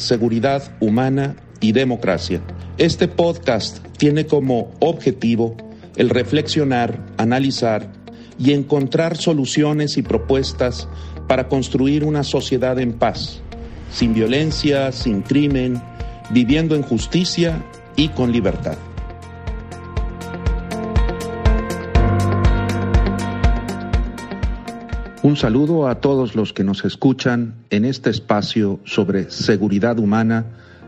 seguridad humana y democracia. Este podcast tiene como objetivo el reflexionar, analizar y encontrar soluciones y propuestas para construir una sociedad en paz, sin violencia, sin crimen, viviendo en justicia y con libertad. Un saludo a todos los que nos escuchan en este espacio sobre seguridad humana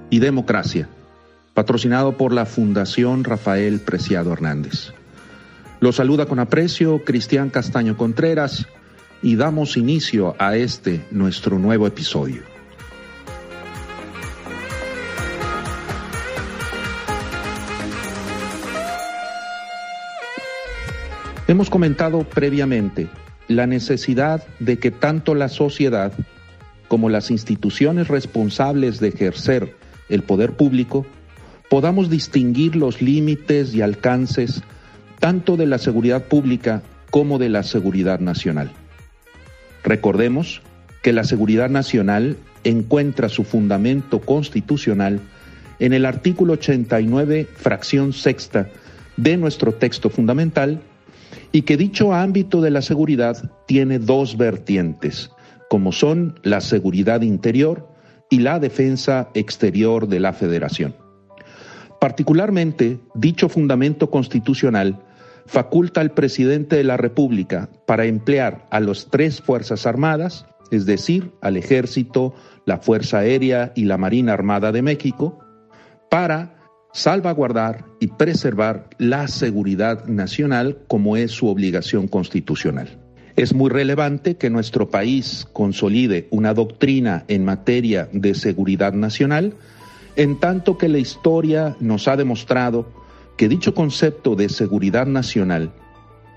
y democracia, patrocinado por la Fundación Rafael Preciado Hernández. Los saluda con aprecio Cristian Castaño Contreras y damos inicio a este nuestro nuevo episodio. Hemos comentado previamente la necesidad de que tanto la sociedad como las instituciones responsables de ejercer el poder público podamos distinguir los límites y alcances tanto de la seguridad pública como de la seguridad nacional. Recordemos que la seguridad nacional encuentra su fundamento constitucional en el artículo 89, fracción sexta de nuestro texto fundamental, y que dicho ámbito de la seguridad tiene dos vertientes, como son la seguridad interior y la defensa exterior de la Federación. Particularmente, dicho fundamento constitucional faculta al presidente de la República para emplear a las tres Fuerzas Armadas, es decir, al Ejército, la Fuerza Aérea y la Marina Armada de México, para salvaguardar y preservar la seguridad nacional como es su obligación constitucional. Es muy relevante que nuestro país consolide una doctrina en materia de seguridad nacional, en tanto que la historia nos ha demostrado que dicho concepto de seguridad nacional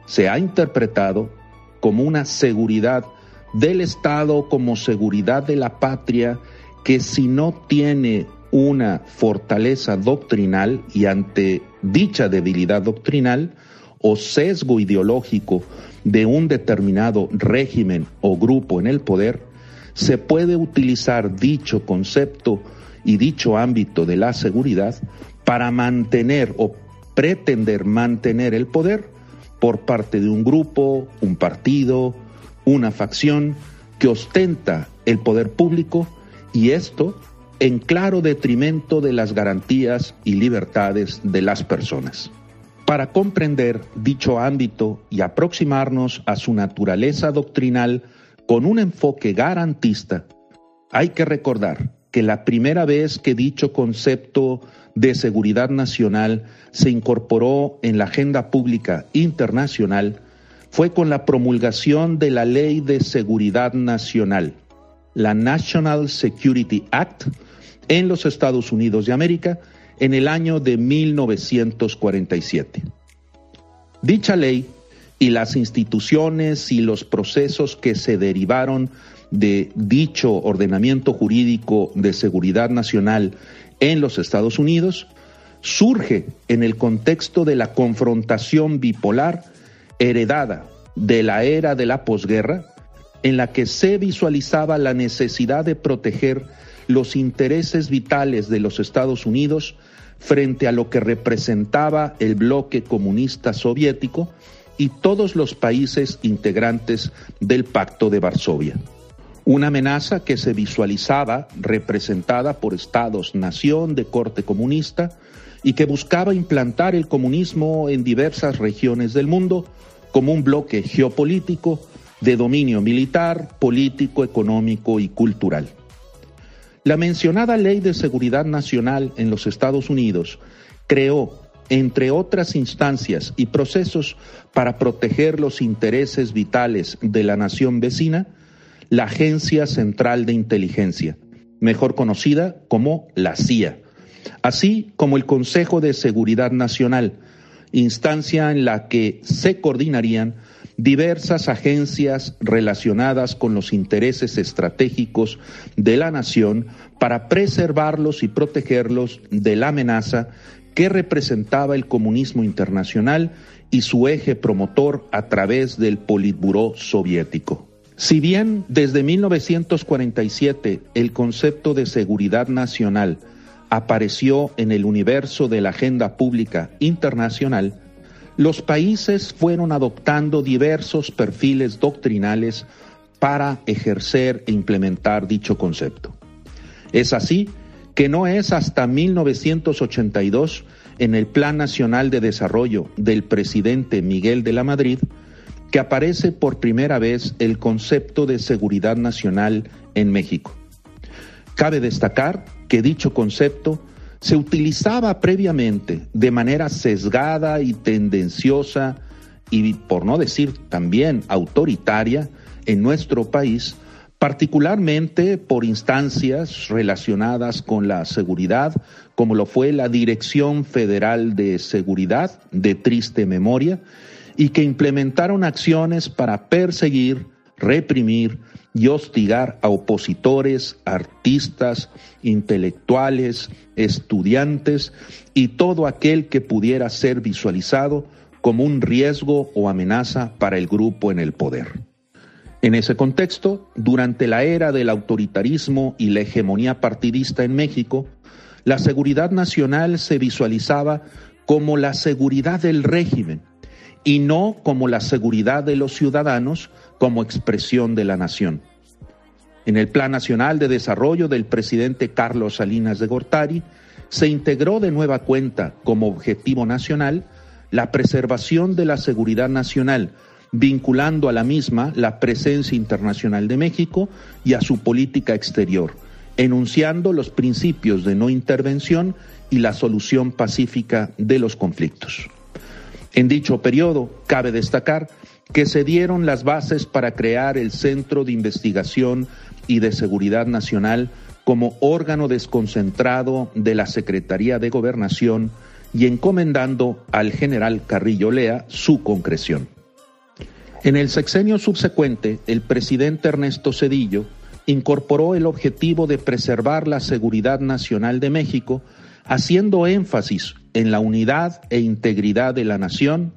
se ha interpretado como una seguridad del Estado, como seguridad de la patria, que si no tiene una fortaleza doctrinal y ante dicha debilidad doctrinal o sesgo ideológico de un determinado régimen o grupo en el poder, se puede utilizar dicho concepto y dicho ámbito de la seguridad para mantener o pretender mantener el poder por parte de un grupo, un partido, una facción que ostenta el poder público y esto en claro detrimento de las garantías y libertades de las personas. Para comprender dicho ámbito y aproximarnos a su naturaleza doctrinal con un enfoque garantista, hay que recordar que la primera vez que dicho concepto de seguridad nacional se incorporó en la agenda pública internacional fue con la promulgación de la Ley de Seguridad Nacional, la National Security Act, en los Estados Unidos de América en el año de 1947. Dicha ley y las instituciones y los procesos que se derivaron de dicho ordenamiento jurídico de seguridad nacional en los Estados Unidos surge en el contexto de la confrontación bipolar heredada de la era de la posguerra, en la que se visualizaba la necesidad de proteger los intereses vitales de los Estados Unidos frente a lo que representaba el bloque comunista soviético y todos los países integrantes del Pacto de Varsovia. Una amenaza que se visualizaba representada por estados-nación de corte comunista y que buscaba implantar el comunismo en diversas regiones del mundo como un bloque geopolítico de dominio militar, político, económico y cultural. La mencionada Ley de Seguridad Nacional en los Estados Unidos creó, entre otras instancias y procesos para proteger los intereses vitales de la nación vecina, la Agencia Central de Inteligencia, mejor conocida como la CIA, así como el Consejo de Seguridad Nacional, instancia en la que se coordinarían diversas agencias relacionadas con los intereses estratégicos de la nación para preservarlos y protegerlos de la amenaza que representaba el comunismo internacional y su eje promotor a través del Politburó soviético. Si bien desde 1947 el concepto de seguridad nacional apareció en el universo de la agenda pública internacional, los países fueron adoptando diversos perfiles doctrinales para ejercer e implementar dicho concepto. Es así que no es hasta 1982, en el Plan Nacional de Desarrollo del presidente Miguel de la Madrid, que aparece por primera vez el concepto de seguridad nacional en México. Cabe destacar que dicho concepto se utilizaba previamente de manera sesgada y tendenciosa y, por no decir también autoritaria, en nuestro país, particularmente por instancias relacionadas con la seguridad, como lo fue la Dirección Federal de Seguridad, de triste memoria, y que implementaron acciones para perseguir, reprimir y hostigar a opositores, artistas, intelectuales, estudiantes y todo aquel que pudiera ser visualizado como un riesgo o amenaza para el grupo en el poder. En ese contexto, durante la era del autoritarismo y la hegemonía partidista en México, la seguridad nacional se visualizaba como la seguridad del régimen, y no como la seguridad de los ciudadanos como expresión de la nación. En el Plan Nacional de Desarrollo del presidente Carlos Salinas de Gortari, se integró de nueva cuenta como objetivo nacional la preservación de la seguridad nacional, vinculando a la misma la presencia internacional de México y a su política exterior, enunciando los principios de no intervención y la solución pacífica de los conflictos. En dicho periodo, cabe destacar que se dieron las bases para crear el Centro de Investigación y de Seguridad Nacional como órgano desconcentrado de la Secretaría de Gobernación y encomendando al general Carrillo Lea su concreción. En el sexenio subsecuente, el presidente Ernesto Cedillo incorporó el objetivo de preservar la seguridad nacional de México, haciendo énfasis en la unidad e integridad de la nación,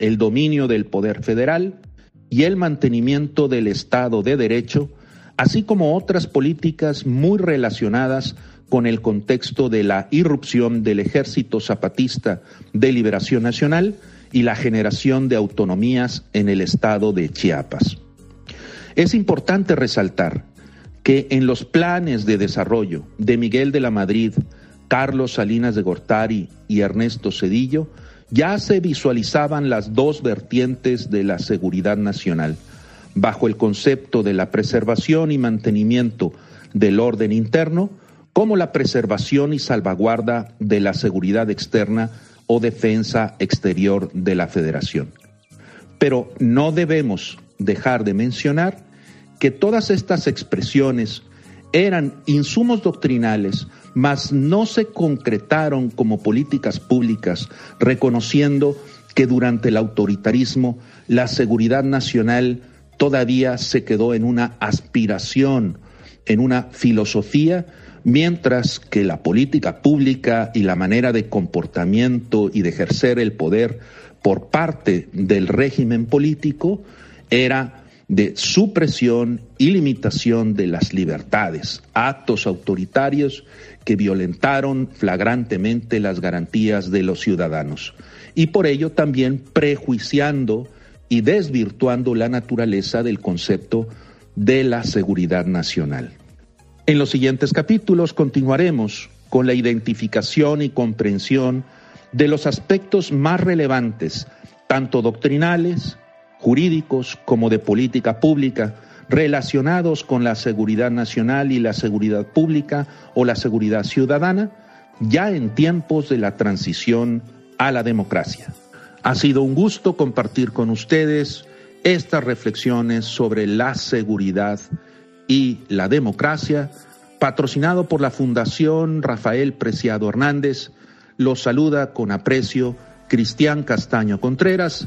el dominio del poder federal y el mantenimiento del Estado de Derecho, así como otras políticas muy relacionadas con el contexto de la irrupción del Ejército Zapatista de Liberación Nacional y la generación de autonomías en el estado de Chiapas. Es importante resaltar que en los planes de desarrollo de Miguel de la Madrid, Carlos Salinas de Gortari y Ernesto Cedillo, ya se visualizaban las dos vertientes de la seguridad nacional, bajo el concepto de la preservación y mantenimiento del orden interno, como la preservación y salvaguarda de la seguridad externa o defensa exterior de la Federación. Pero no debemos dejar de mencionar que todas estas expresiones eran insumos doctrinales mas no se concretaron como políticas públicas, reconociendo que durante el autoritarismo la seguridad nacional todavía se quedó en una aspiración, en una filosofía, mientras que la política pública y la manera de comportamiento y de ejercer el poder por parte del régimen político era de supresión y limitación de las libertades, actos autoritarios que violentaron flagrantemente las garantías de los ciudadanos y por ello también prejuiciando y desvirtuando la naturaleza del concepto de la seguridad nacional. En los siguientes capítulos continuaremos con la identificación y comprensión de los aspectos más relevantes, tanto doctrinales, jurídicos como de política pública relacionados con la seguridad nacional y la seguridad pública o la seguridad ciudadana, ya en tiempos de la transición a la democracia. Ha sido un gusto compartir con ustedes estas reflexiones sobre la seguridad y la democracia, patrocinado por la Fundación Rafael Preciado Hernández. Los saluda con aprecio Cristian Castaño Contreras